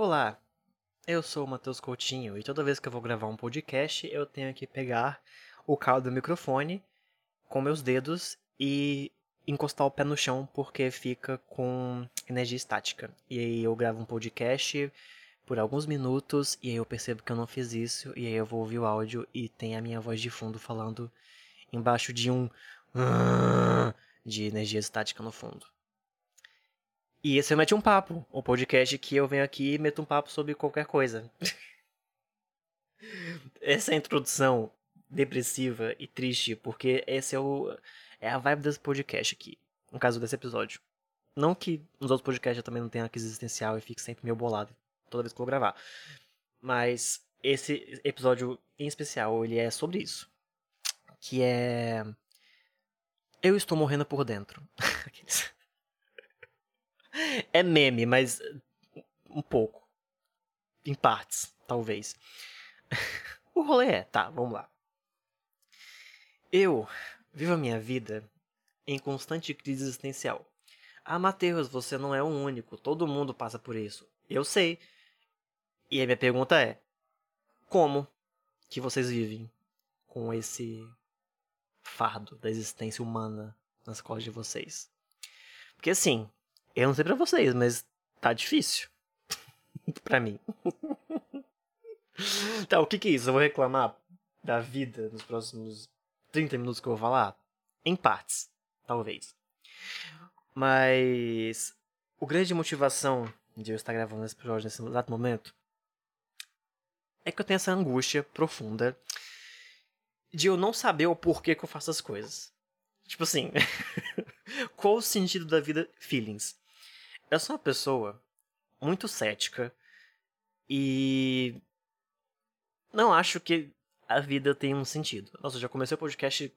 Olá, eu sou o Matheus Coutinho e toda vez que eu vou gravar um podcast eu tenho que pegar o cabo do microfone com meus dedos e encostar o pé no chão porque fica com energia estática. E aí eu gravo um podcast por alguns minutos e aí eu percebo que eu não fiz isso e aí eu vou ouvir o áudio e tem a minha voz de fundo falando embaixo de um de energia estática no fundo. E esse é Mete um Papo, o podcast que eu venho aqui e meto um papo sobre qualquer coisa. Essa é introdução depressiva e triste, porque esse é o é a vibe desse podcast aqui, no caso desse episódio. Não que nos outros podcasts eu também não tenha crise existencial e fique sempre meio bolado toda vez que eu vou gravar. Mas esse episódio em especial, ele é sobre isso. Que é eu estou morrendo por dentro. é meme, mas um pouco. Em partes, talvez. o rolê é, tá, vamos lá. Eu vivo a minha vida em constante crise existencial. Ah, Matheus, você não é o único. Todo mundo passa por isso. Eu sei. E a minha pergunta é: como que vocês vivem com esse fardo da existência humana nas costas de vocês? Porque assim, eu não sei pra vocês, mas tá difícil. pra mim. tá, o que que é isso? Eu vou reclamar da vida nos próximos 30 minutos que eu vou falar? Em partes, talvez. Mas o grande motivação de eu estar gravando esse episódio nesse exato momento é que eu tenho essa angústia profunda de eu não saber o porquê que eu faço as coisas. Tipo assim, qual o sentido da vida? Feelings. Eu sou uma pessoa muito cética e não acho que a vida tem um sentido. Nossa, já comecei o podcast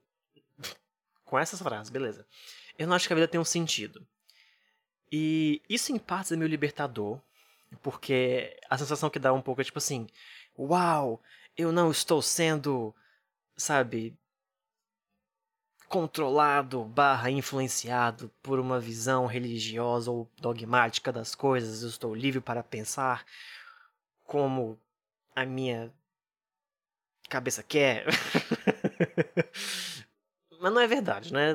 com essas frases, beleza. Eu não acho que a vida tem um sentido. E isso em partes é meio libertador, porque a sensação que dá um pouco é tipo assim: uau, eu não estou sendo, sabe, controlado barra influenciado por uma visão religiosa ou dogmática das coisas, eu estou livre para pensar como a minha cabeça quer. Mas não é verdade, né?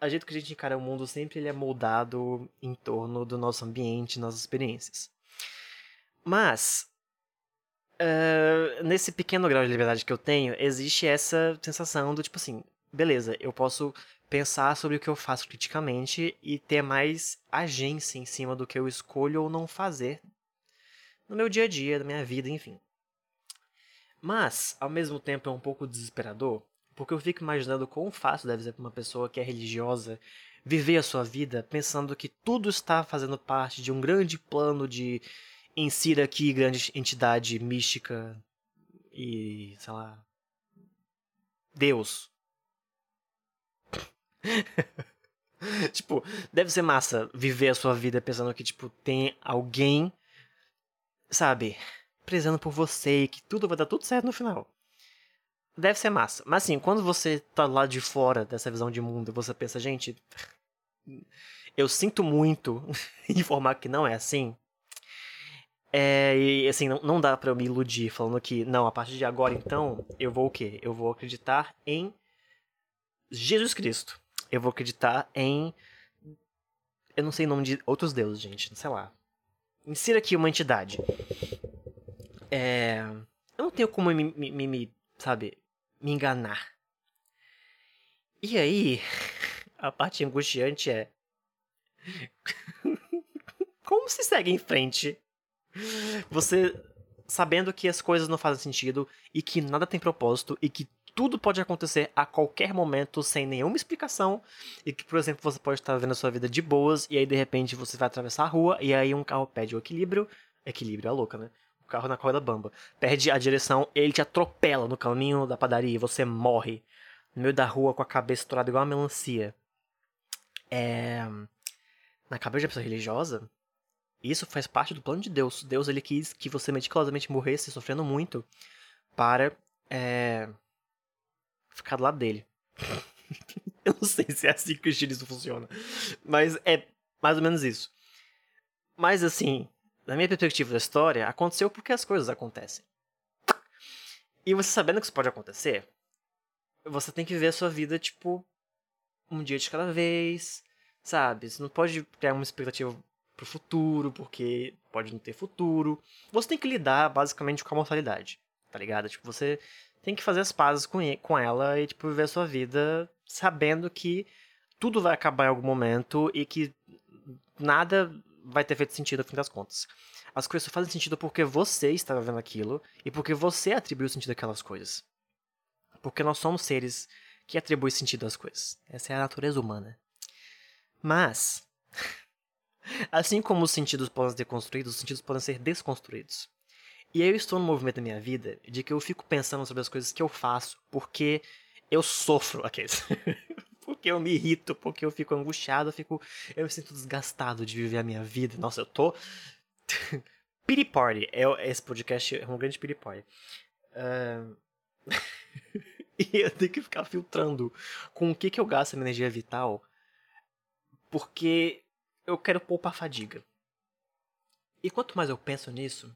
A, jeito que a gente encara o mundo sempre ele é moldado em torno do nosso ambiente, nossas experiências. Mas Uh, nesse pequeno grau de liberdade que eu tenho, existe essa sensação do tipo assim, beleza, eu posso pensar sobre o que eu faço criticamente e ter mais agência em cima do que eu escolho ou não fazer no meu dia a dia, na minha vida, enfim. Mas, ao mesmo tempo, é um pouco desesperador, porque eu fico imaginando quão fácil deve ser para uma pessoa que é religiosa viver a sua vida pensando que tudo está fazendo parte de um grande plano de insira aqui grande entidade mística e, sei lá, Deus tipo, deve ser massa viver a sua vida pensando que, tipo, tem alguém, sabe, prezando por você e que tudo vai dar tudo certo no final. Deve ser massa. Mas assim, quando você tá lá de fora dessa visão de mundo, você pensa, gente, eu sinto muito informar que não é assim. É, e assim, não, não dá para eu me iludir falando que, não, a partir de agora então, eu vou o quê? Eu vou acreditar em Jesus Cristo eu vou acreditar em. Eu não sei o nome de outros deuses, gente. Sei lá. Insira aqui uma entidade. É. Eu não tenho como me, me, me sabe, me enganar. E aí, a parte angustiante é. como se segue em frente? Você sabendo que as coisas não fazem sentido e que nada tem propósito e que tudo pode acontecer a qualquer momento sem nenhuma explicação e que, por exemplo, você pode estar vendo a sua vida de boas e aí de repente você vai atravessar a rua e aí um carro perde o equilíbrio, equilíbrio é louca, né? O carro na corda bamba, perde a direção, ele te atropela no caminho da padaria e você morre no meio da rua com a cabeça estourada igual uma melancia. É... Na cabeça de pessoa religiosa, isso faz parte do plano de Deus. Deus ele quis que você meticulosamente morresse sofrendo muito para é, ficar do lado dele. eu não sei se é assim que o cristianismo funciona. Mas é mais ou menos isso. Mas assim, na minha perspectiva da história, aconteceu porque as coisas acontecem. E você sabendo que isso pode acontecer, você tem que ver a sua vida, tipo, um dia de cada vez, sabe? Você não pode criar uma expectativa pro futuro, porque pode não ter futuro. Você tem que lidar, basicamente, com a mortalidade, tá ligado? Tipo, você tem que fazer as pazes com, com ela e, tipo, viver a sua vida sabendo que tudo vai acabar em algum momento e que nada vai ter feito sentido no fim das contas. As coisas só fazem sentido porque você estava vendo aquilo e porque você atribuiu sentido àquelas coisas. Porque nós somos seres que atribuem sentido às coisas. Essa é a natureza humana. Mas, assim como os sentidos podem ser construídos, os sentidos podem ser desconstruídos. E eu estou no movimento da minha vida de que eu fico pensando sobre as coisas que eu faço porque eu sofro aqueles. porque eu me irrito, porque eu fico angustiado, eu fico. Eu me sinto desgastado de viver a minha vida. Nossa, eu tô Pity Party. É, esse podcast é um grande Pity Party. Uh... e eu tenho que ficar filtrando com o que, que eu gasto minha energia vital. Porque eu quero poupar fadiga. E quanto mais eu penso nisso,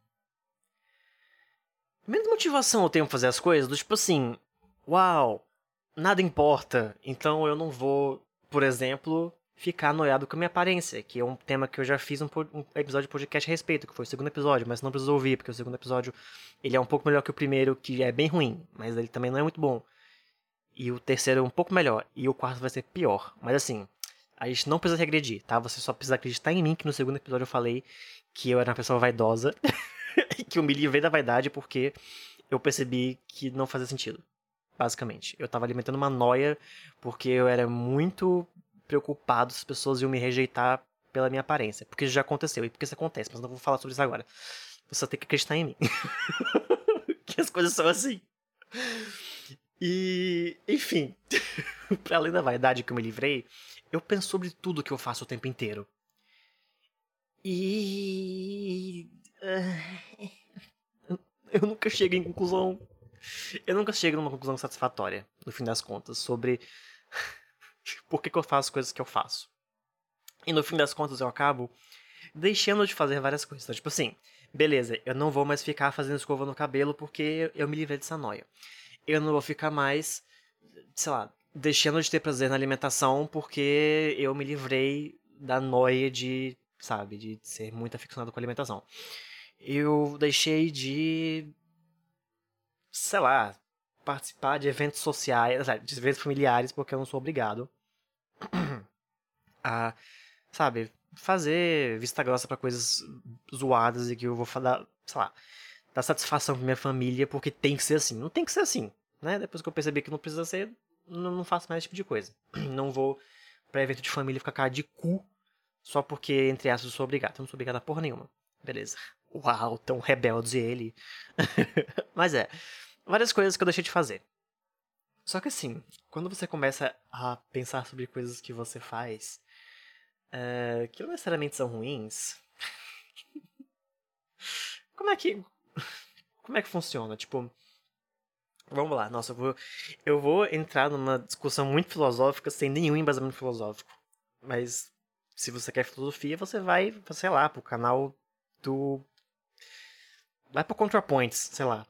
menos motivação eu tenho pra fazer as coisas. Do tipo assim, uau, nada importa. Então eu não vou, por exemplo, ficar noiado com a minha aparência, que é um tema que eu já fiz um, um, episódio de podcast a respeito, que foi o segundo episódio, mas não precisou ouvir, porque o segundo episódio ele é um pouco melhor que o primeiro, que é bem ruim, mas ele também não é muito bom. E o terceiro é um pouco melhor, e o quarto vai ser pior. Mas assim, a gente não precisa regredir, tá? Você só precisa acreditar em mim, que no segundo episódio eu falei que eu era uma pessoa vaidosa, que eu me livrei da vaidade porque eu percebi que não fazia sentido. Basicamente. Eu tava alimentando uma noia porque eu era muito preocupado se as pessoas iam me rejeitar pela minha aparência. Porque isso já aconteceu e porque isso acontece, mas não vou falar sobre isso agora. Você tem que acreditar em mim. que as coisas são assim. E, enfim, para além da vaidade que eu me livrei, eu penso sobre tudo que eu faço o tempo inteiro. E. Eu nunca chego em conclusão. Eu nunca chego numa conclusão satisfatória, no fim das contas, sobre por que, que eu faço as coisas que eu faço. E no fim das contas eu acabo deixando de fazer várias coisas. Então, tipo assim, beleza, eu não vou mais ficar fazendo escova no cabelo porque eu me livrei dessa noia. Eu não vou ficar mais, sei lá, deixando de ter prazer na alimentação porque eu me livrei da noia de, sabe, de ser muito aficionado com a alimentação. Eu deixei de, sei lá, participar de eventos sociais, de eventos familiares porque eu não sou obrigado a, sabe, fazer vista grossa para coisas zoadas e que eu vou dar, sei lá, dar satisfação pra minha família porque tem que ser assim. Não tem que ser assim, né? Depois que eu percebi que não precisa ser, não, não faço mais esse tipo de coisa. Não vou pra evento de família ficar cara de cu só porque, entre aspas, eu sou obrigado. Eu não sou obrigado a porra nenhuma. Beleza. Uau, tão rebelde ele. Mas é, várias coisas que eu deixei de fazer. Só que assim, quando você começa a pensar sobre coisas que você faz, uh, que não necessariamente são ruins, como é que. Como é que funciona? Tipo. Vamos lá, nossa, eu vou, eu vou entrar numa discussão muito filosófica sem nenhum embasamento filosófico. Mas se você quer filosofia, você vai, sei lá, pro canal do. Vai pro ContraPoints, sei lá.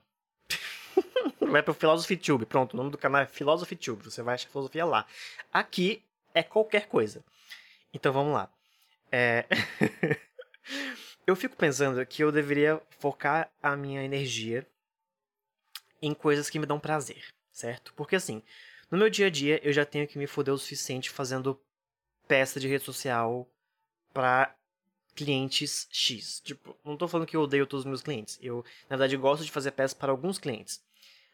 vai pro Philosophy Tube. Pronto, o nome do canal é Philosophy Tube. Você vai achar filosofia lá. Aqui é qualquer coisa. Então vamos lá. É... eu fico pensando que eu deveria focar a minha energia em coisas que me dão prazer, certo? Porque assim, no meu dia a dia eu já tenho que me foder o suficiente fazendo peça de rede social para clientes X. Tipo, não tô falando que eu odeio todos os meus clientes. Eu, na verdade, gosto de fazer peças para alguns clientes.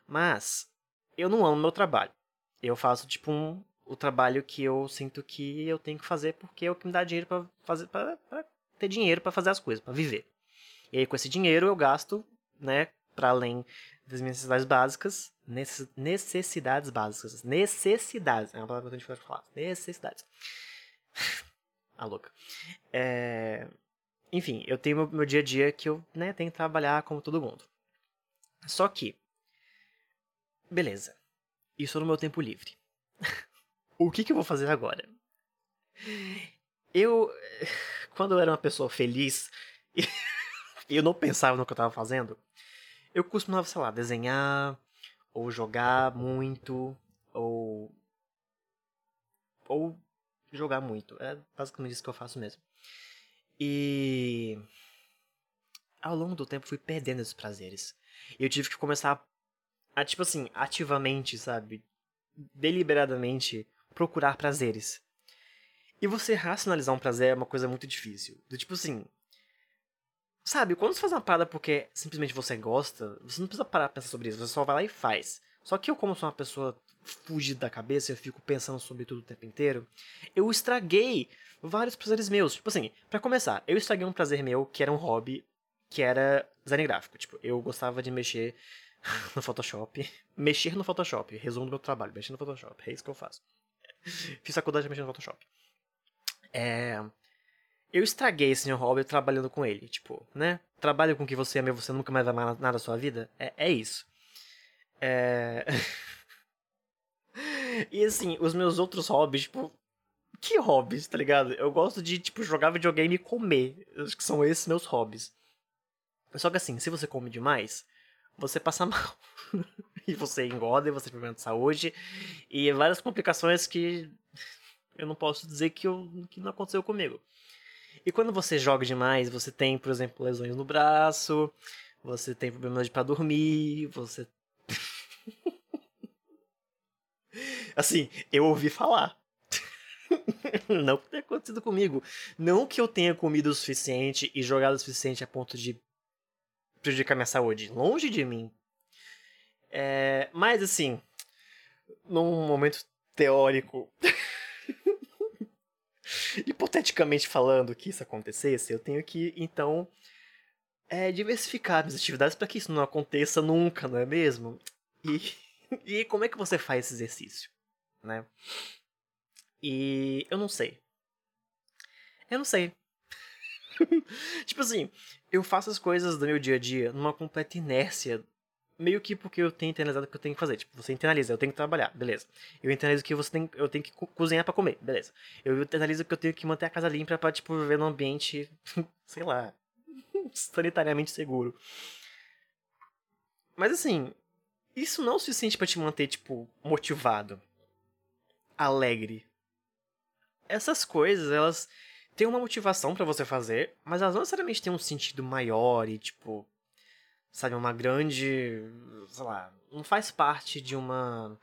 Mas eu não amo meu trabalho. Eu faço tipo um o trabalho que eu sinto que eu tenho que fazer porque é o que me dá dinheiro para fazer para ter dinheiro para fazer as coisas, para viver. E aí com esse dinheiro eu gasto, né, para além das minhas necessidades básicas, necessidades básicas, necessidades, é uma palavra que a gente pode falar, necessidades. A louca. É... Enfim, eu tenho meu, meu dia a dia que eu, né, tenho que trabalhar como todo mundo. Só que Beleza. Isso no meu tempo livre. o que, que eu vou fazer agora? Eu. Quando eu era uma pessoa feliz. e eu não pensava no que eu tava fazendo, eu costumava, sei lá, desenhar, ou jogar muito, ou. ou jogar muito. É basicamente isso que eu faço mesmo. E. Ao longo do tempo fui perdendo esses prazeres. Eu tive que começar a, tipo assim, ativamente, sabe? Deliberadamente procurar prazeres. E você racionalizar um prazer é uma coisa muito difícil. Do tipo assim. Sabe, quando você faz uma parada porque simplesmente você gosta, você não precisa parar pra pensar sobre isso, você só vai lá e faz. Só que eu, como sou uma pessoa fugida da cabeça, eu fico pensando sobre tudo o tempo inteiro, eu estraguei vários prazeres meus. Tipo assim, para começar, eu estraguei um prazer meu que era um hobby, que era design gráfico. Tipo, eu gostava de mexer no Photoshop. Mexer no Photoshop, resumo do meu trabalho, mexer no Photoshop, é isso que eu faço. Fiz faculdade de mexer no Photoshop. É... Eu estraguei esse meu hobby trabalhando com ele. Tipo, né? Trabalho com o que você ama e você nunca mais vai amar nada da sua vida. É, é isso. É... e assim, os meus outros hobbies, tipo. Que hobbies, tá ligado? Eu gosto de, tipo, jogar videogame e comer. Acho que são esses meus hobbies. Só que assim, se você come demais, você passa mal. e você engorda e você tem problema de saúde. E várias complicações que eu não posso dizer que, eu, que não aconteceu comigo. E quando você joga demais, você tem, por exemplo, lesões no braço, você tem problemas para dormir, você. Assim, eu ouvi falar. não que tenha acontecido comigo. Não que eu tenha comido o suficiente e jogado o suficiente a ponto de prejudicar minha saúde. Longe de mim. É, mas assim, num momento teórico hipoteticamente falando que isso acontecesse, eu tenho que, então, é, diversificar minhas atividades para que isso não aconteça nunca, não é mesmo? E, e como é que você faz esse exercício, né? E eu não sei. Eu não sei. tipo assim, eu faço as coisas do meu dia a dia numa completa inércia meio que porque eu tenho internalizado o que eu tenho que fazer. Tipo, você internaliza, eu tenho que trabalhar, beleza. Eu internalizo que você tem, eu tenho que cozinhar para comer, beleza. Eu internalizo que eu tenho que manter a casa limpa para tipo viver num ambiente, sei lá, sanitariamente seguro. Mas assim, isso não é o suficiente para te manter tipo motivado, alegre. Essas coisas, elas têm uma motivação para você fazer, mas elas não necessariamente têm um sentido maior e tipo sabe, uma grande, sei lá, não faz parte de uma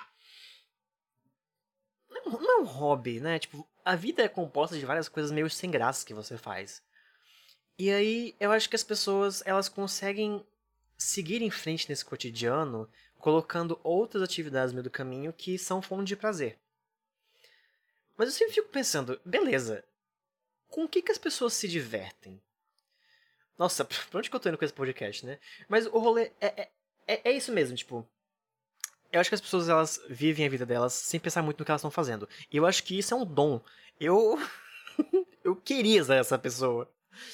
não é um hobby, né? Tipo, a vida é composta de várias coisas meio sem graça que você faz. E aí, eu acho que as pessoas, elas conseguem seguir em frente nesse cotidiano, colocando outras atividades no meio do caminho que são fonte de prazer. Mas eu sempre fico pensando, beleza, com o que, que as pessoas se divertem? Nossa, pra onde que eu tô indo com esse podcast, né? Mas o rolê é, é, é, é isso mesmo, tipo. Eu acho que as pessoas elas vivem a vida delas sem pensar muito no que elas estão fazendo. E eu acho que isso é um dom. Eu. eu queria ser essa pessoa.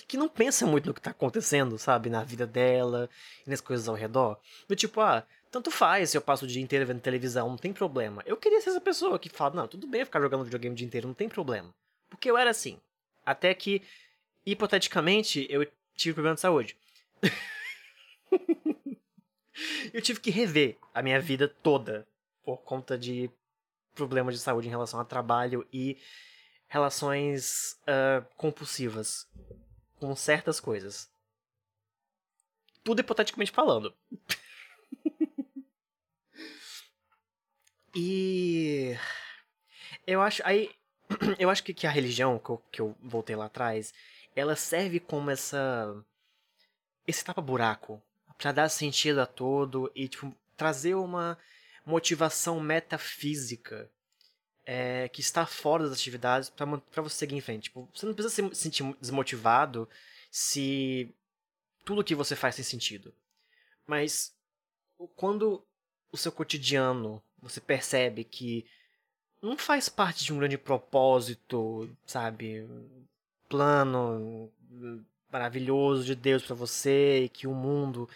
Que não pensa muito no que tá acontecendo, sabe? Na vida dela e nas coisas ao redor. Do tipo, ah, tanto faz se eu passo o dia inteiro vendo televisão, não tem problema. Eu queria ser essa pessoa que fala, não, tudo bem ficar jogando videogame o dia inteiro, não tem problema. Porque eu era assim. Até que, hipoteticamente, eu tive problema de saúde. eu tive que rever a minha vida toda por conta de problemas de saúde em relação a trabalho e relações uh, compulsivas com certas coisas. Tudo hipoteticamente falando. e eu acho aí eu acho que, que a religião que eu, que eu voltei lá atrás ela serve como essa esse tapa buraco para dar sentido a todo e tipo trazer uma motivação metafísica é, que está fora das atividades para você seguir em frente. Tipo, você não precisa se sentir desmotivado se tudo que você faz tem sentido. Mas quando o seu cotidiano você percebe que não faz parte de um grande propósito, sabe? plano maravilhoso de Deus para você e que o mundo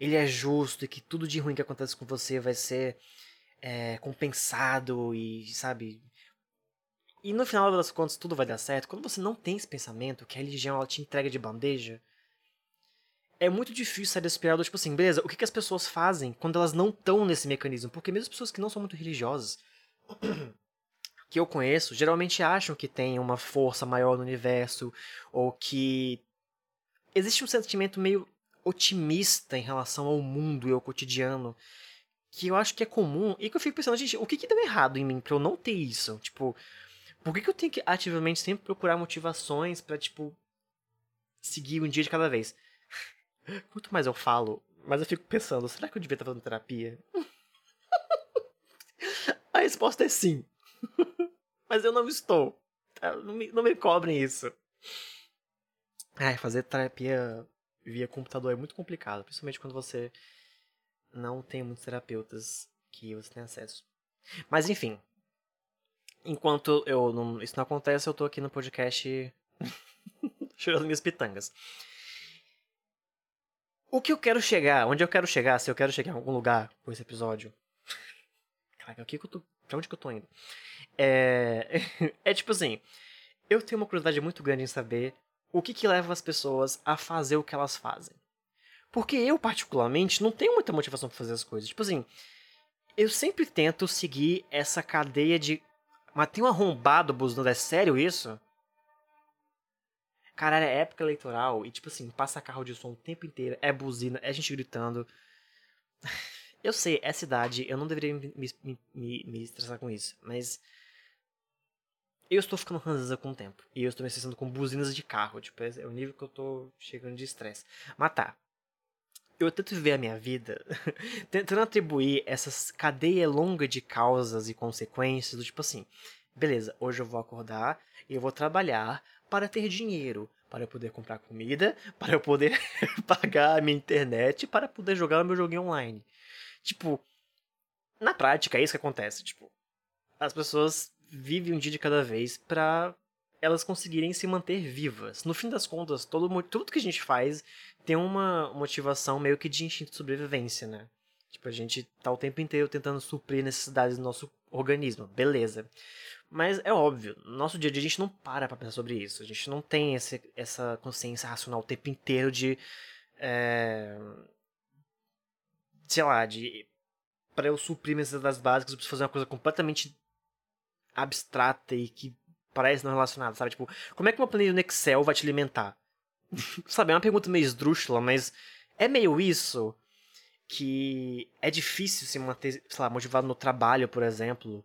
ele é justo e que tudo de ruim que acontece com você vai ser é, compensado e sabe e no final das contas tudo vai dar certo quando você não tem esse pensamento que a religião ela te entrega de bandeja é muito difícil sair desse tipo assim, beleza, o que, que as pessoas fazem quando elas não estão nesse mecanismo? Porque mesmo as pessoas que não são muito religiosas, que eu conheço, geralmente acham que tem uma força maior no universo, ou que existe um sentimento meio otimista em relação ao mundo e ao cotidiano, que eu acho que é comum, e que eu fico pensando, gente, o que que deu errado em mim pra eu não ter isso? Tipo, por que, que eu tenho que ativamente sempre procurar motivações para tipo, seguir um dia de cada vez? Quanto mais eu falo, mais eu fico pensando, será que eu devia estar fazendo terapia? A resposta é sim. Mas eu não estou. Tá? Não me, não me cobrem isso. Ai, fazer terapia via computador é muito complicado, principalmente quando você não tem muitos terapeutas que você tem acesso. Mas enfim, enquanto eu não, isso não acontece, eu tô aqui no podcast chorando minhas pitangas. O que eu quero chegar, onde eu quero chegar, se eu quero chegar em algum lugar com esse episódio. Caraca, que eu tô, pra onde que eu tô indo? É, é tipo assim, eu tenho uma curiosidade muito grande em saber o que, que leva as pessoas a fazer o que elas fazem. Porque eu, particularmente, não tenho muita motivação para fazer as coisas. Tipo assim, eu sempre tento seguir essa cadeia de. Mas tem um arrombado buzinando, é sério isso? Caralho, é época eleitoral e, tipo assim, passa carro de som o tempo inteiro, é buzina, é gente gritando. Eu sei, é cidade, eu não deveria me, me, me, me estressar com isso, mas. Eu estou ficando ranzinza com o tempo. E eu estou me estressando com buzinas de carro. Tipo, é o nível que eu tô chegando de estresse. Mas tá. Eu tento viver a minha vida tentando atribuir essas cadeia longa de causas e consequências do tipo assim. Beleza, hoje eu vou acordar e eu vou trabalhar para ter dinheiro, para eu poder comprar comida, para eu poder pagar a minha internet, para poder jogar o meu joguinho online. Tipo, na prática é isso que acontece, tipo, as pessoas vivem um dia de cada vez para elas conseguirem se manter vivas. No fim das contas, todo, tudo que a gente faz tem uma motivação meio que de instinto de sobrevivência, né? Tipo, a gente tá o tempo inteiro tentando suprir necessidades do nosso organismo, beleza. Mas é óbvio, no nosso dia a dia a gente não para pra pensar sobre isso. A gente não tem esse, essa consciência racional o tempo inteiro de. É, sei lá, de. Pra eu suprir minhas necessidades básicas, eu preciso fazer uma coisa completamente abstrata e que parece não relacionada, sabe? Tipo, como é que uma planilha no Excel vai te alimentar? sabe, é uma pergunta meio esdrúxula, mas é meio isso que é difícil se manter, sei lá, motivado no trabalho, por exemplo,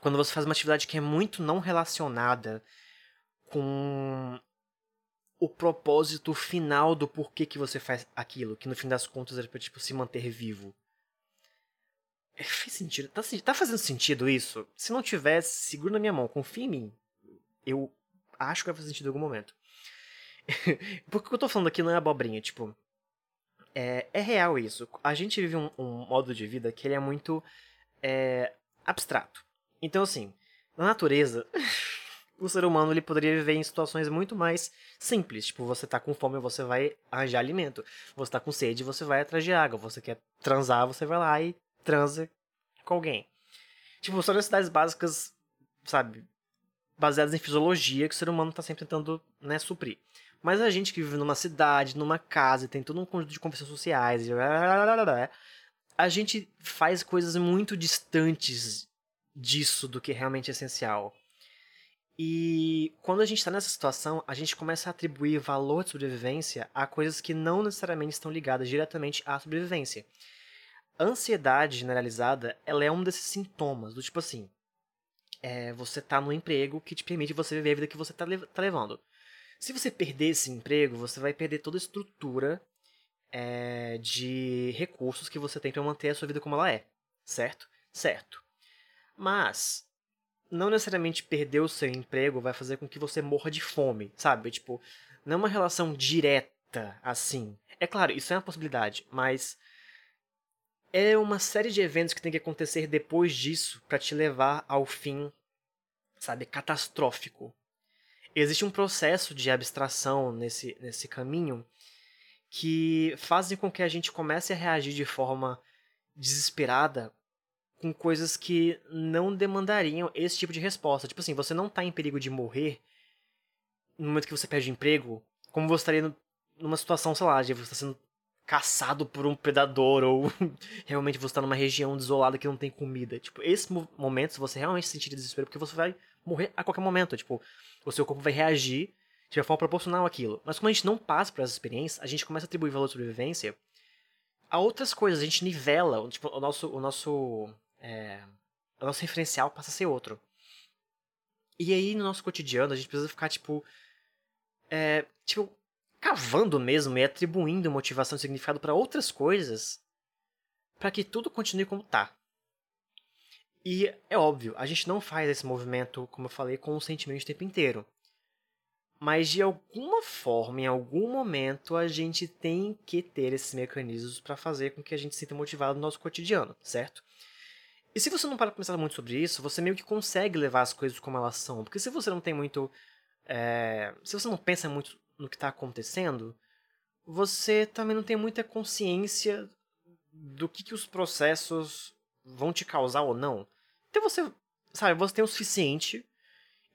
quando você faz uma atividade que é muito não relacionada com o propósito final do porquê que você faz aquilo, que no fim das contas é pra, tipo, se manter vivo. É, fez sentido? Tá, tá fazendo sentido isso? Se não tivesse, segura na minha mão, confia em mim. Eu acho que vai fazer sentido em algum momento. Porque o que eu tô falando aqui não é abobrinha, tipo. É, é real isso. A gente vive um, um, modo de vida que ele é muito é, abstrato. Então, assim, na natureza, o ser humano ele poderia viver em situações muito mais simples. Tipo, você tá com fome, você vai arranjar alimento. Você tá com sede, você vai atrás de água. Você quer transar, você vai lá e transa com alguém. Tipo, são necessidades básicas, sabe? Baseadas em fisiologia que o ser humano tá sempre tentando, né, suprir. Mas a gente que vive numa cidade, numa casa, tem todo um conjunto de conversas sociais, a gente faz coisas muito distantes disso do que realmente é essencial. E quando a gente está nessa situação, a gente começa a atribuir valor de sobrevivência a coisas que não necessariamente estão ligadas diretamente à sobrevivência. A ansiedade generalizada, ela é um desses sintomas, do tipo assim, é, você tá no emprego que te permite você viver a vida que você tá, tá levando. Se você perder esse emprego, você vai perder toda a estrutura é, de recursos que você tem para manter a sua vida como ela é, certo? Certo. Mas não necessariamente perder o seu emprego vai fazer com que você morra de fome, sabe? Tipo, não é uma relação direta assim. É claro, isso é uma possibilidade, mas é uma série de eventos que tem que acontecer depois disso para te levar ao fim, sabe, catastrófico. Existe um processo de abstração nesse, nesse caminho que fazem com que a gente comece a reagir de forma desesperada com coisas que não demandariam esse tipo de resposta. Tipo assim, você não está em perigo de morrer no momento que você perde emprego, como você estaria numa situação, sei lá, de você tá sendo caçado por um predador ou realmente você tá numa região desolada que não tem comida. Tipo, esses momentos você realmente sentir desespero porque você vai morrer a qualquer momento. Tipo, o seu corpo vai reagir de forma proporcional àquilo. Mas como a gente não passa por essa experiência, a gente começa a atribuir valor de sobrevivência a outras coisas. A gente nivela, tipo, o nosso, o nosso, é, o nosso referencial passa a ser outro. E aí, no nosso cotidiano, a gente precisa ficar, tipo, é, tipo, cavando mesmo e atribuindo motivação e significado para outras coisas para que tudo continue como tá. E é óbvio, a gente não faz esse movimento, como eu falei, com o tempo inteiro. Mas de alguma forma, em algum momento, a gente tem que ter esses mecanismos para fazer com que a gente se sinta motivado no nosso cotidiano, certo? E se você não para pensar muito sobre isso, você meio que consegue levar as coisas como elas são. Porque se você não tem muito. É... se você não pensa muito no que está acontecendo, você também não tem muita consciência do que, que os processos vão te causar ou não. Então você, sabe, você tem o suficiente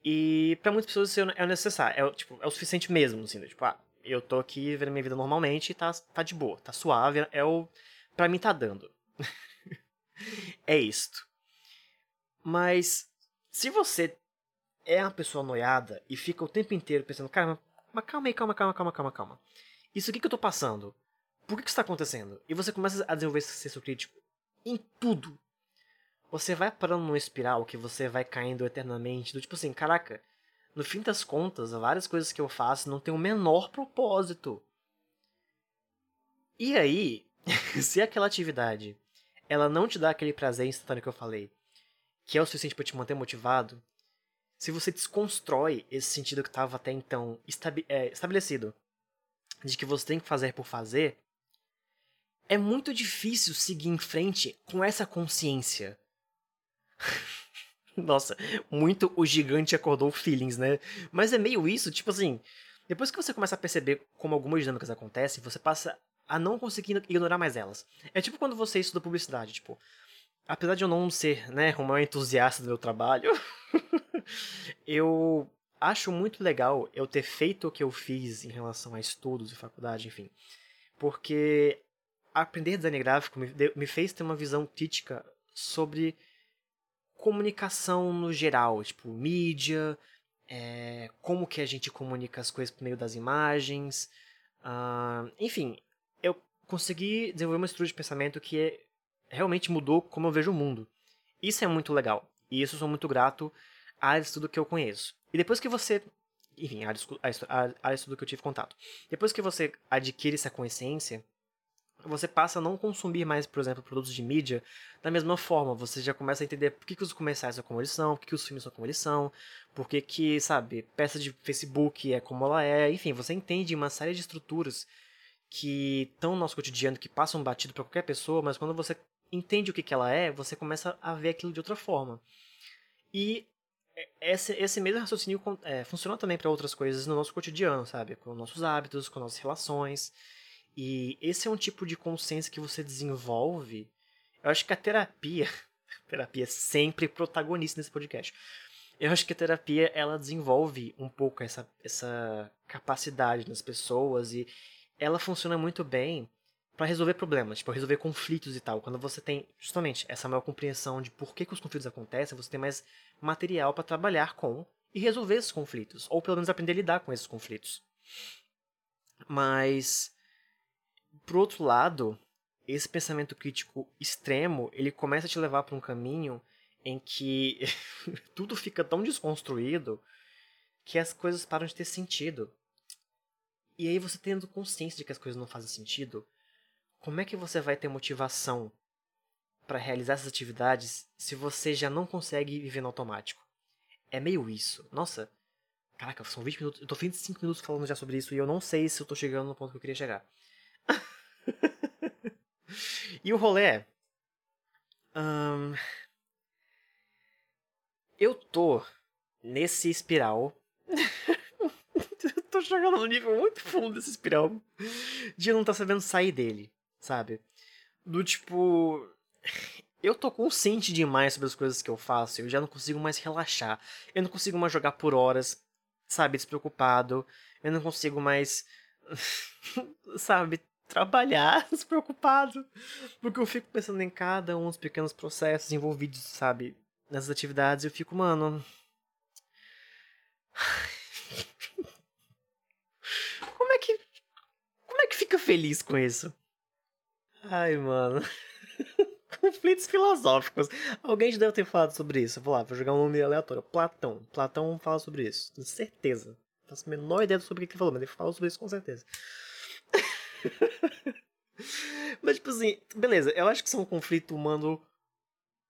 e para muitas pessoas isso é necessário, é, tipo, é o suficiente mesmo, assim, tipo, ah, eu tô aqui vivendo minha vida normalmente e tá, tá de boa, tá suave, é o para mim tá dando. é isto. Mas se você é uma pessoa noiada e fica o tempo inteiro pensando, cara, mas calma aí, calma, calma, calma, calma, calma. Isso aqui que eu tô passando, por que, que isso tá acontecendo? E você começa a desenvolver esse senso crítico em tudo você vai parando numa espiral que você vai caindo eternamente, do tipo assim, caraca, no fim das contas, várias coisas que eu faço não tem o menor propósito. E aí, se aquela atividade ela não te dá aquele prazer instantâneo que eu falei, que é o suficiente para te manter motivado, se você desconstrói esse sentido que estava até então é, estabelecido, de que você tem que fazer por fazer, é muito difícil seguir em frente com essa consciência Nossa, muito o gigante acordou feelings, né? Mas é meio isso, tipo assim, depois que você começa a perceber como algumas dinâmicas acontecem, você passa a não conseguir ignorar mais elas. É tipo quando você estuda publicidade, tipo, apesar de eu não ser, né, maior entusiasta do meu trabalho, eu acho muito legal eu ter feito o que eu fiz em relação a estudos e faculdade, enfim. Porque aprender design gráfico me, me fez ter uma visão crítica sobre comunicação no geral, tipo mídia, é, como que a gente comunica as coisas por meio das imagens, uh, enfim, eu consegui desenvolver uma estrutura de pensamento que é, realmente mudou como eu vejo o mundo. Isso é muito legal e isso eu sou muito grato à área de que eu conheço. E depois que você, enfim, a área de estudo que eu tive contato, depois que você adquire essa consciência você passa a não consumir mais, por exemplo, produtos de mídia da mesma forma. Você já começa a entender por que, que os comerciais são como eles são, por que, que os filmes são como eles são, por que, que, sabe, peça de Facebook é como ela é. Enfim, você entende uma série de estruturas que estão no nosso cotidiano, que passam batido para qualquer pessoa, mas quando você entende o que, que ela é, você começa a ver aquilo de outra forma. E esse, esse mesmo raciocínio é, funciona também para outras coisas no nosso cotidiano, sabe? Com nossos hábitos, com nossas relações. E esse é um tipo de consciência que você desenvolve. Eu acho que a terapia, a terapia é sempre protagonista nesse podcast. Eu acho que a terapia ela desenvolve um pouco essa, essa capacidade nas pessoas e ela funciona muito bem para resolver problemas, tipo, resolver conflitos e tal. Quando você tem justamente essa maior compreensão de por que, que os conflitos acontecem, você tem mais material para trabalhar com e resolver esses conflitos, ou pelo menos aprender a lidar com esses conflitos. Mas por outro lado, esse pensamento crítico extremo, ele começa a te levar para um caminho em que tudo fica tão desconstruído que as coisas param de ter sentido. E aí você tendo consciência de que as coisas não fazem sentido, como é que você vai ter motivação para realizar essas atividades se você já não consegue viver no automático? É meio isso. Nossa, caraca, são 20 minutos, eu tô 25 minutos falando já sobre isso e eu não sei se eu tô chegando no ponto que eu queria chegar. e o rolê é. Eu tô nesse espiral. eu tô chegando num nível muito fundo desse espiral. De não tá sabendo sair dele, sabe? Do tipo. Eu tô consciente demais sobre as coisas que eu faço. Eu já não consigo mais relaxar. Eu não consigo mais jogar por horas, sabe? Despreocupado. Eu não consigo mais sabe, trabalhar despreocupado. Porque eu fico pensando em cada um dos pequenos processos envolvidos, sabe, nessas atividades. Eu fico, mano. Como é que. Como é que fica feliz com isso? Ai, mano. Conflitos filosóficos. Alguém já deve ter falado sobre isso. Vou lá, vou jogar um nome aleatório. Platão. Platão fala sobre isso. Com certeza. Não faço a menor ideia sobre o que ele falou, mas ele fala sobre isso com certeza. mas, tipo assim, beleza. Eu acho que isso é um conflito humano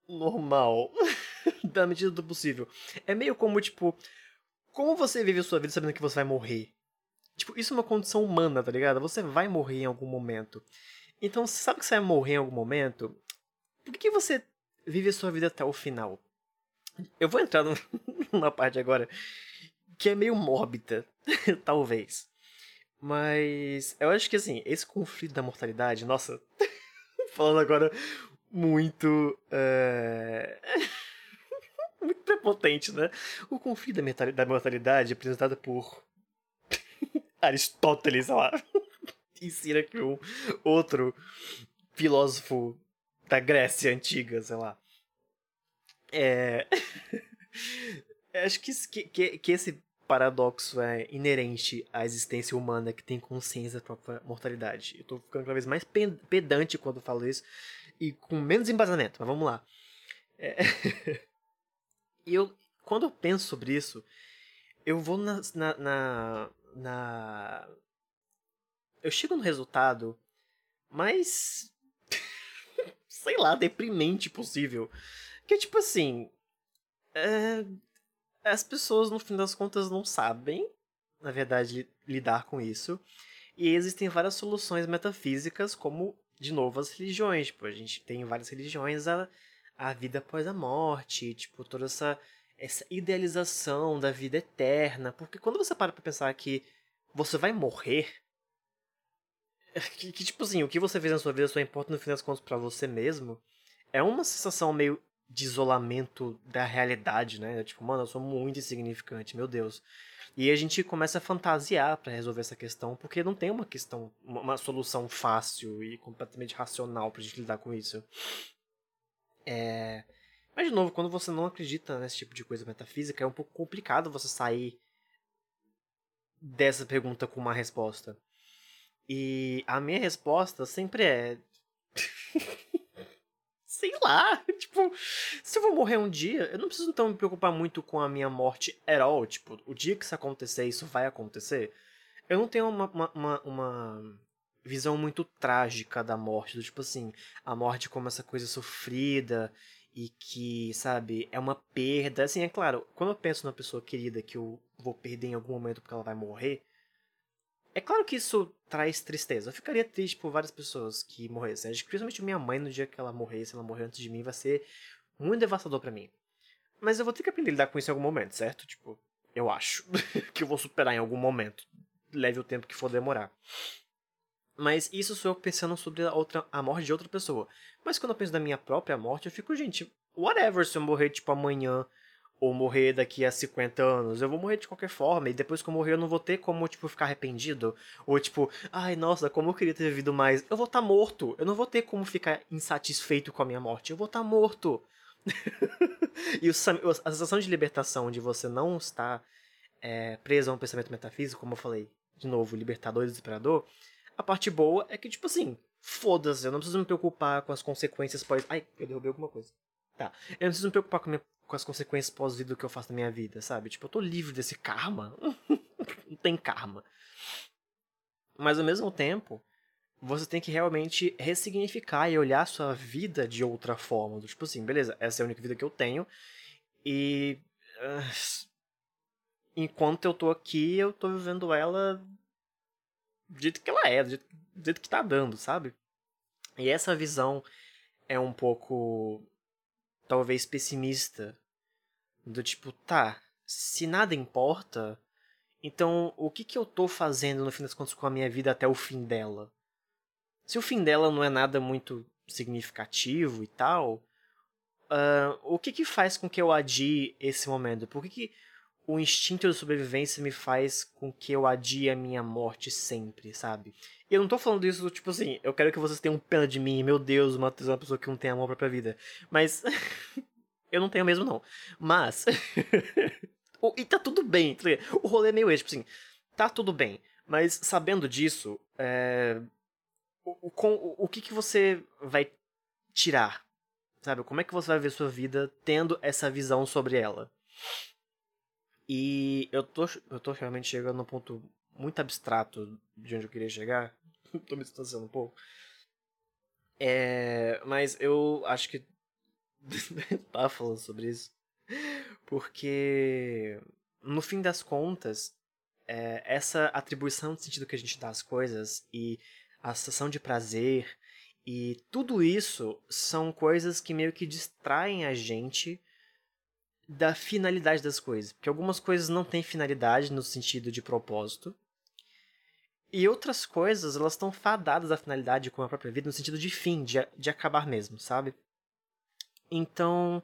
normal. da medida do possível. É meio como, tipo, como você vive a sua vida sabendo que você vai morrer? Tipo, isso é uma condição humana, tá ligado? Você vai morrer em algum momento. Então, você sabe que você vai morrer em algum momento? Por que você vive a sua vida até o final? Eu vou entrar numa parte agora que é meio mórbida, talvez. Mas eu acho que assim, esse conflito da mortalidade, nossa, falando agora muito. Uh... muito prepotente, né? O conflito da mortalidade é apresentado por Aristóteles, sei lá. Ensina que um outro filósofo da Grécia antiga, sei lá. É. Acho que, que, que esse paradoxo é inerente à existência humana que tem consciência da própria mortalidade. Eu tô ficando cada vez mais pedante quando falo isso e com menos embasamento, mas vamos lá. É... eu, quando eu penso sobre isso, eu vou na, na, na, na... Eu chego no resultado mais sei lá, deprimente possível. Que tipo assim. É... As pessoas, no fim das contas, não sabem, na verdade, lidar com isso. E existem várias soluções metafísicas, como, de novo, as religiões. Tipo, a gente tem várias religiões, a, a vida após a morte, tipo, toda essa, essa idealização da vida eterna. Porque quando você para pra pensar que você vai morrer, que, que, tipo assim, o que você fez na sua vida só importa no fim das contas pra você mesmo. É uma sensação meio de isolamento da realidade, né? Tipo, mano, eu sou muito insignificante, meu Deus. E a gente começa a fantasiar para resolver essa questão, porque não tem uma questão, uma solução fácil e completamente racional pra gente lidar com isso. É... Mas, de novo, quando você não acredita nesse tipo de coisa metafísica, é um pouco complicado você sair dessa pergunta com uma resposta. E a minha resposta sempre é. Sei lá. Tipo, se eu vou morrer um dia, eu não preciso então me preocupar muito com a minha morte at all. Tipo, o dia que isso acontecer, isso vai acontecer. Eu não tenho uma, uma, uma, uma visão muito trágica da morte. Do tipo assim, a morte como essa coisa sofrida e que, sabe, é uma perda. Assim, é claro, quando eu penso numa pessoa querida que eu vou perder em algum momento porque ela vai morrer, é claro que isso traz tristeza. Eu ficaria triste por várias pessoas que morressem. Acho que principalmente minha mãe, no dia que ela morresse, ela morreu antes de mim, vai ser muito devastador para mim. Mas eu vou ter que aprender a lidar com isso em algum momento, certo? Tipo, eu acho que eu vou superar em algum momento. Leve o tempo que for demorar. Mas isso sou eu pensando sobre a, outra, a morte de outra pessoa. Mas quando eu penso na minha própria morte, eu fico, gente, whatever se eu morrer, tipo, amanhã ou morrer daqui a 50 anos. Eu vou morrer de qualquer forma, e depois que eu morrer eu não vou ter como, tipo, ficar arrependido. Ou, tipo, ai, nossa, como eu queria ter vivido mais. Eu vou estar tá morto. Eu não vou ter como ficar insatisfeito com a minha morte. Eu vou estar tá morto. e o, a sensação de libertação, de você não estar é, preso a um pensamento metafísico, como eu falei, de novo, libertador e desesperador, a parte boa é que, tipo assim, foda-se, eu não preciso me preocupar com as consequências pós. Ai, eu derrubei alguma coisa. Tá. Eu não preciso me preocupar com, minha, com as consequências pós-vida do que eu faço na minha vida, sabe? Tipo, eu tô livre desse karma. não tem karma. Mas ao mesmo tempo, você tem que realmente ressignificar e olhar a sua vida de outra forma. Tipo assim, beleza, essa é a única vida que eu tenho. E. Uh, enquanto eu tô aqui, eu tô vivendo ela do jeito que ela é, do jeito, do jeito que tá dando, sabe? E essa visão é um pouco talvez pessimista. Do tipo, tá, se nada importa, então o que, que eu tô fazendo no fim das contas com a minha vida até o fim dela? Se o fim dela não é nada muito significativo e tal, uh, o que que faz com que eu adie esse momento? Por que, que o instinto de sobrevivência me faz com que eu adie a minha morte sempre, sabe? E eu não tô falando isso, tipo assim, eu quero que vocês tenham pena de mim, meu Deus, uma, uma pessoa que não tem amor pra própria vida. Mas. eu não tenho mesmo, não. Mas. e tá tudo bem, tá O rolê é meio esse, tipo assim, tá tudo bem. Mas sabendo disso, é... o, o, o que, que você vai tirar? Sabe? Como é que você vai ver sua vida tendo essa visão sobre ela? E eu tô, eu tô realmente chegando num ponto muito abstrato de onde eu queria chegar. tô me distanciando um pouco. É, mas eu acho que tava falando sobre isso. Porque, no fim das contas, é, essa atribuição de sentido que a gente dá às coisas e a sensação de prazer e tudo isso são coisas que meio que distraem a gente da finalidade das coisas. Porque algumas coisas não têm finalidade no sentido de propósito. E outras coisas, elas estão fadadas à finalidade com a própria vida no sentido de fim, de, de acabar mesmo, sabe? Então.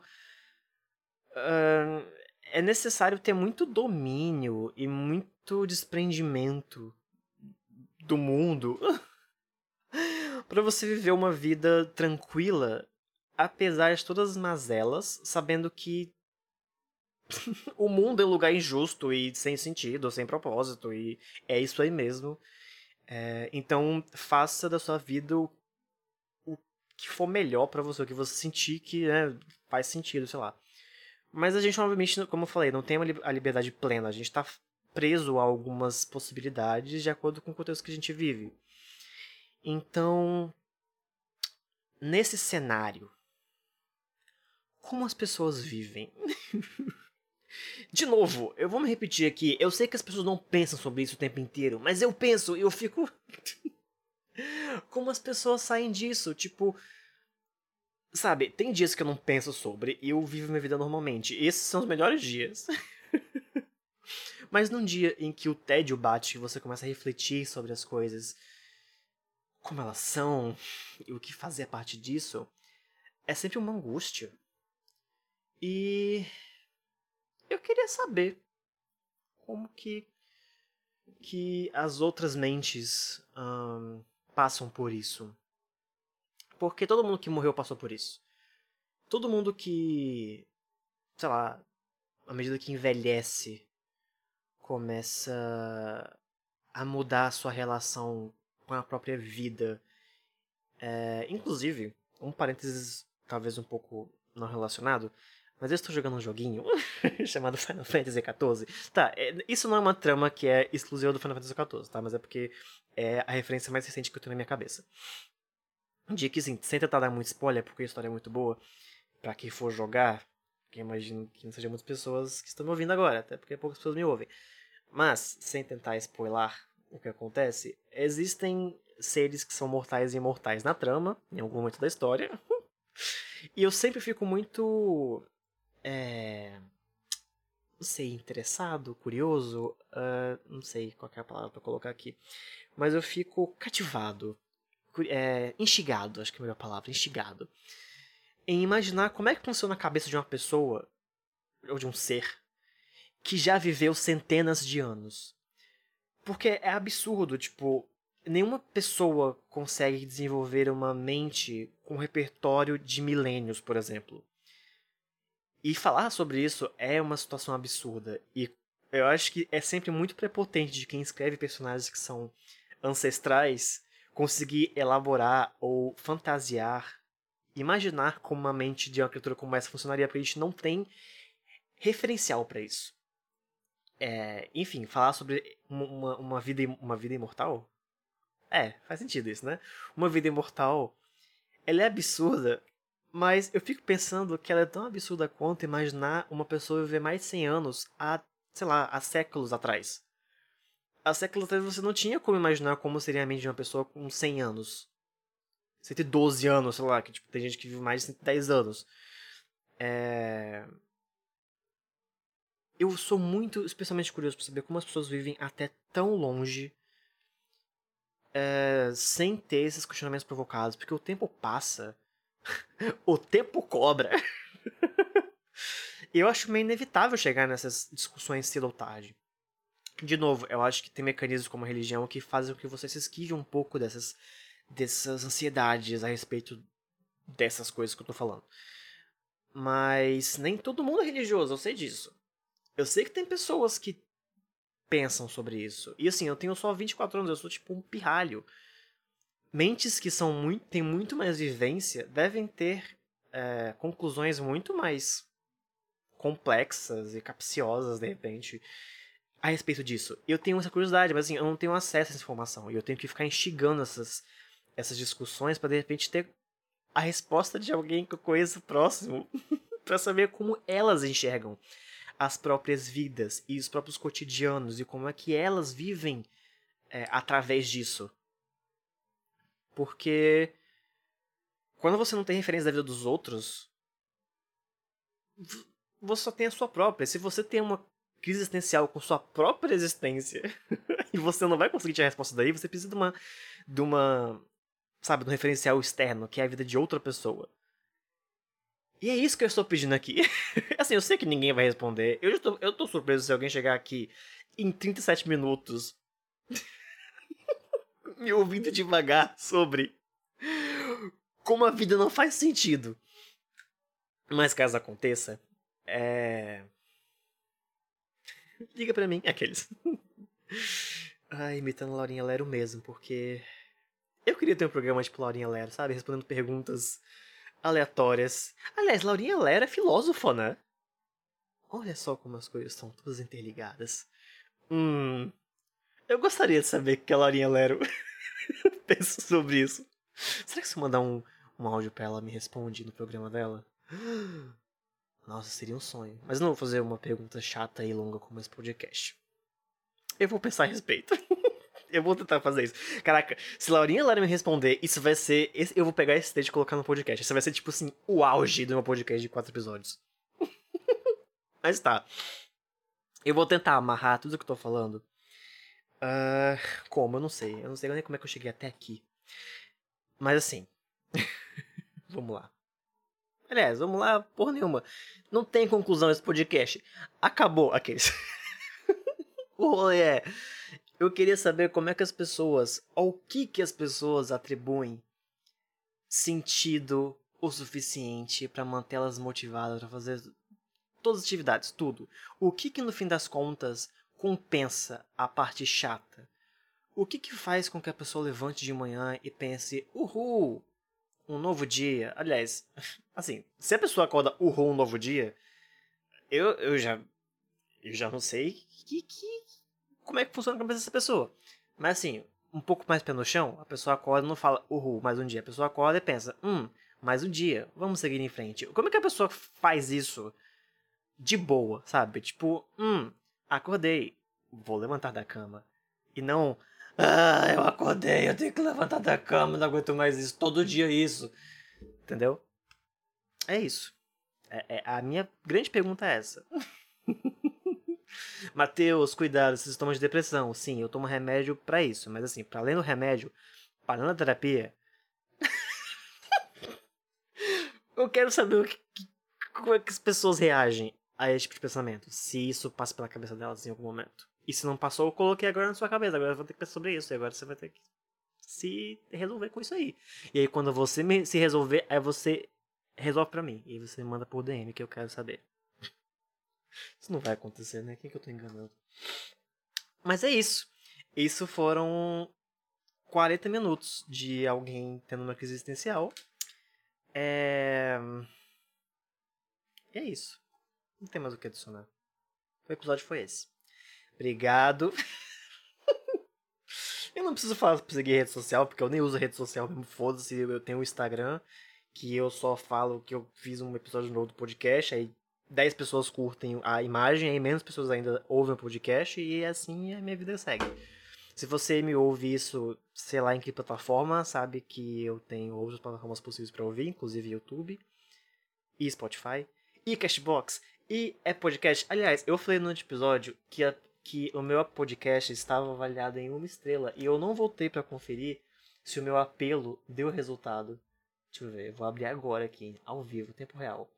Uh, é necessário ter muito domínio e muito desprendimento do mundo para você viver uma vida tranquila, apesar de todas as mazelas, sabendo que o mundo é um lugar injusto e sem sentido, sem propósito, e é isso aí mesmo. É, então, faça da sua vida o, que for melhor para você, o que você sentir que né, faz sentido, sei lá. Mas a gente, obviamente, como eu falei, não tem a liberdade plena. A gente está preso a algumas possibilidades de acordo com o contexto que a gente vive. Então, nesse cenário, como as pessoas vivem? De novo, eu vou me repetir aqui. Eu sei que as pessoas não pensam sobre isso o tempo inteiro, mas eu penso e eu fico. como as pessoas saem disso? Tipo, Sabe, tem dias que eu não penso sobre e eu vivo minha vida normalmente. Esses são os melhores dias. Mas num dia em que o tédio bate e você começa a refletir sobre as coisas, como elas são e o que fazer a parte disso, é sempre uma angústia. E eu queria saber como que que as outras mentes um, passam por isso. Porque todo mundo que morreu passou por isso. Todo mundo que, sei lá, à medida que envelhece, começa a mudar a sua relação com a própria vida. É, inclusive, um parênteses talvez um pouco não relacionado, mas eu estou jogando um joguinho chamado Final Fantasy XIV. Tá, é, isso não é uma trama que é exclusiva do Final Fantasy XIV, tá? Mas é porque é a referência mais recente que eu tenho na minha cabeça. Um dia que, assim, sem tentar dar muito spoiler, porque a história é muito boa, para quem for jogar, que imagino que não sejam muitas pessoas que estão me ouvindo agora, até porque poucas pessoas me ouvem. Mas, sem tentar spoiler o que acontece, existem seres que são mortais e imortais na trama, em algum momento da história. e eu sempre fico muito. É, não sei, interessado, curioso, uh, não sei qual é a palavra para colocar aqui, mas eu fico cativado é, instigado, acho que é a melhor palavra, instigado, em imaginar como é que funciona a cabeça de uma pessoa, ou de um ser, que já viveu centenas de anos. Porque é absurdo, tipo, nenhuma pessoa consegue desenvolver uma mente com um repertório de milênios, por exemplo. E falar sobre isso é uma situação absurda. E eu acho que é sempre muito prepotente de quem escreve personagens que são ancestrais conseguir elaborar ou fantasiar, imaginar como uma mente de uma criatura como essa funcionaria, porque a gente não tem referencial para isso. É, enfim, falar sobre uma, uma, vida, uma vida imortal? É, faz sentido isso, né? Uma vida imortal, ela é absurda, mas eu fico pensando que ela é tão absurda quanto imaginar uma pessoa viver mais de 100 anos há, sei lá, há séculos atrás há séculos atrás você não tinha como imaginar como seria a mente de uma pessoa com 100 anos. 112 anos, sei lá, que tipo, tem gente que vive mais de 110 anos. É... Eu sou muito, especialmente curioso para saber como as pessoas vivem até tão longe é... sem ter esses questionamentos provocados, porque o tempo passa, o tempo cobra. Eu acho meio inevitável chegar nessas discussões cedo ou tarde. De novo, eu acho que tem mecanismos como a religião que fazem com que você se esquive um pouco dessas, dessas ansiedades a respeito dessas coisas que eu tô falando. Mas nem todo mundo é religioso, eu sei disso. Eu sei que tem pessoas que pensam sobre isso. E assim, eu tenho só 24 anos, eu sou tipo um pirralho. Mentes que são muito, têm muito mais vivência devem ter é, conclusões muito mais complexas e capciosas, de repente, a respeito disso. Eu tenho essa curiosidade, mas assim, eu não tenho acesso a essa informação. E eu tenho que ficar instigando essas, essas discussões para de repente ter a resposta de alguém que eu conheço próximo para saber como elas enxergam as próprias vidas e os próprios cotidianos e como é que elas vivem é, através disso. Porque quando você não tem referência da vida dos outros, você só tem a sua própria. Se você tem uma crise existencial com sua própria existência e você não vai conseguir tirar a resposta daí, você precisa de uma, de uma, sabe, de um referencial externo, que é a vida de outra pessoa. E é isso que eu estou pedindo aqui. assim, eu sei que ninguém vai responder. Eu tô, eu tô surpreso se alguém chegar aqui em 37 minutos me ouvindo devagar sobre como a vida não faz sentido. Mas caso aconteça, é. Liga pra mim, aqueles. Ai, imitando Laurinha Lero mesmo, porque. Eu queria ter um programa tipo Laurinha Lero, sabe? Respondendo perguntas aleatórias. Aliás, Laurinha Lera é filósofa, né? Olha só como as coisas estão todas interligadas. Hum. Eu gostaria de saber o que a Laurinha Lero pensa sobre isso. Será que se eu mandar um, um áudio pra ela me responde no programa dela? Nossa, seria um sonho. Mas não vou fazer uma pergunta chata e longa como esse podcast. Eu vou pensar a respeito. Eu vou tentar fazer isso. Caraca, se Laurinha Lara me responder, isso vai ser. Eu vou pegar esse texto e colocar no podcast. Isso vai ser, tipo assim, o auge do meu podcast de quatro episódios. Mas tá. Eu vou tentar amarrar tudo que eu tô falando. Uh, como? Eu não sei. Eu não sei nem como é que eu cheguei até aqui. Mas assim. vamos lá. Aliás, vamos lá, porra nenhuma. Não tem conclusão esse podcast. Acabou aqueles. o rolê é. Eu queria saber como é que as pessoas, ao que que as pessoas atribuem sentido o suficiente para mantê-las motivadas para fazer todas as atividades, tudo. O que que no fim das contas compensa a parte chata? O que que faz com que a pessoa levante de manhã e pense, uhul, um novo dia? Aliás, assim, se a pessoa acorda uhul, um novo dia, eu, eu já eu já não sei que, que, como é que funciona a cabeça dessa pessoa. Mas assim, um pouco mais pé no chão, a pessoa acorda e não fala, uhul, mais um dia. A pessoa acorda e pensa, hum, mais um dia, vamos seguir em frente. Como é que a pessoa faz isso de boa, sabe? Tipo, hum, acordei, vou levantar da cama. E não, ah, eu acordei, eu tenho que levantar da cama, não aguento mais isso, todo dia isso. Entendeu? É isso. É, é a minha grande pergunta é essa. Mateus, cuidado, tomam de depressão. Sim, eu tomo remédio para isso. Mas assim, para além do remédio, parando a terapia. eu quero saber o que, como é que as pessoas reagem a esse tipo de pensamento. Se isso passa pela cabeça delas em algum momento. E se não passou, eu coloquei agora na sua cabeça. Agora vou ter que pensar sobre isso. E agora você vai ter que se resolver com isso aí. E aí quando você se resolver, aí você resolve pra mim. E você manda por DM que eu quero saber. Isso não vai acontecer, né? Quem que eu tô enganando? Mas é isso. Isso foram 40 minutos de alguém tendo uma crise existencial. É. É isso. Não tem mais o que adicionar. O episódio foi esse. Obrigado. eu não preciso falar pra seguir rede social, porque eu nem uso rede social mesmo. Foda-se, eu tenho o Instagram, que eu só falo que eu fiz um episódio novo do podcast, aí 10 pessoas curtem a imagem, aí menos pessoas ainda ouvem o podcast e assim a minha vida segue. Se você me ouve isso, sei lá em que plataforma, sabe que eu tenho outras plataformas possíveis para ouvir, inclusive YouTube e Spotify e Cashbox e é podcast. Aliás, eu falei no episódio que, a, que o meu podcast estava avaliado em uma estrela e eu não voltei para conferir se o meu apelo deu resultado. Deixa eu ver, eu vou abrir agora aqui, ao vivo, tempo real.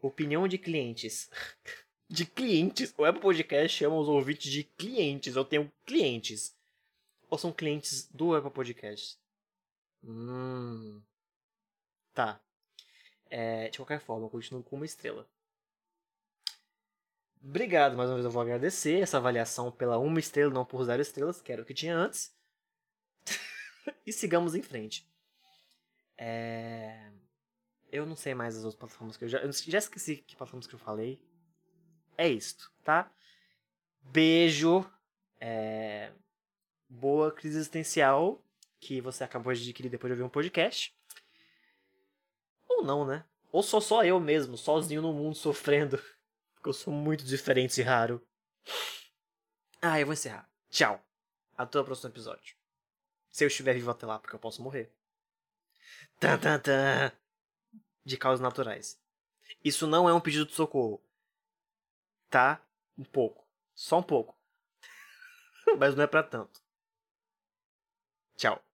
Opinião de clientes. De clientes. O Apple Podcast chama os ouvintes de clientes. Eu tenho clientes. Ou são clientes do Apple Podcast? Hum. Tá. É, de qualquer forma, eu continuo com uma estrela. Obrigado, mais uma vez eu vou agradecer essa avaliação pela uma estrela, não por zero estrelas, que era o que tinha antes. e sigamos em frente. É... Eu não sei mais as outras plataformas que eu já. Eu já esqueci que plataformas que eu falei. É isto, tá? Beijo. É... Boa crise existencial que você acabou de adquirir depois de ouvir um podcast. Ou não, né? Ou sou só eu mesmo, sozinho no mundo, sofrendo. Porque eu sou muito diferente e raro. Ah, eu vou encerrar. Tchau. Até o próximo episódio. Se eu estiver vivo até lá, porque eu posso morrer. Tan, tan, tan de causas naturais. Isso não é um pedido de socorro. Tá? Um pouco. Só um pouco. Mas não é para tanto. Tchau.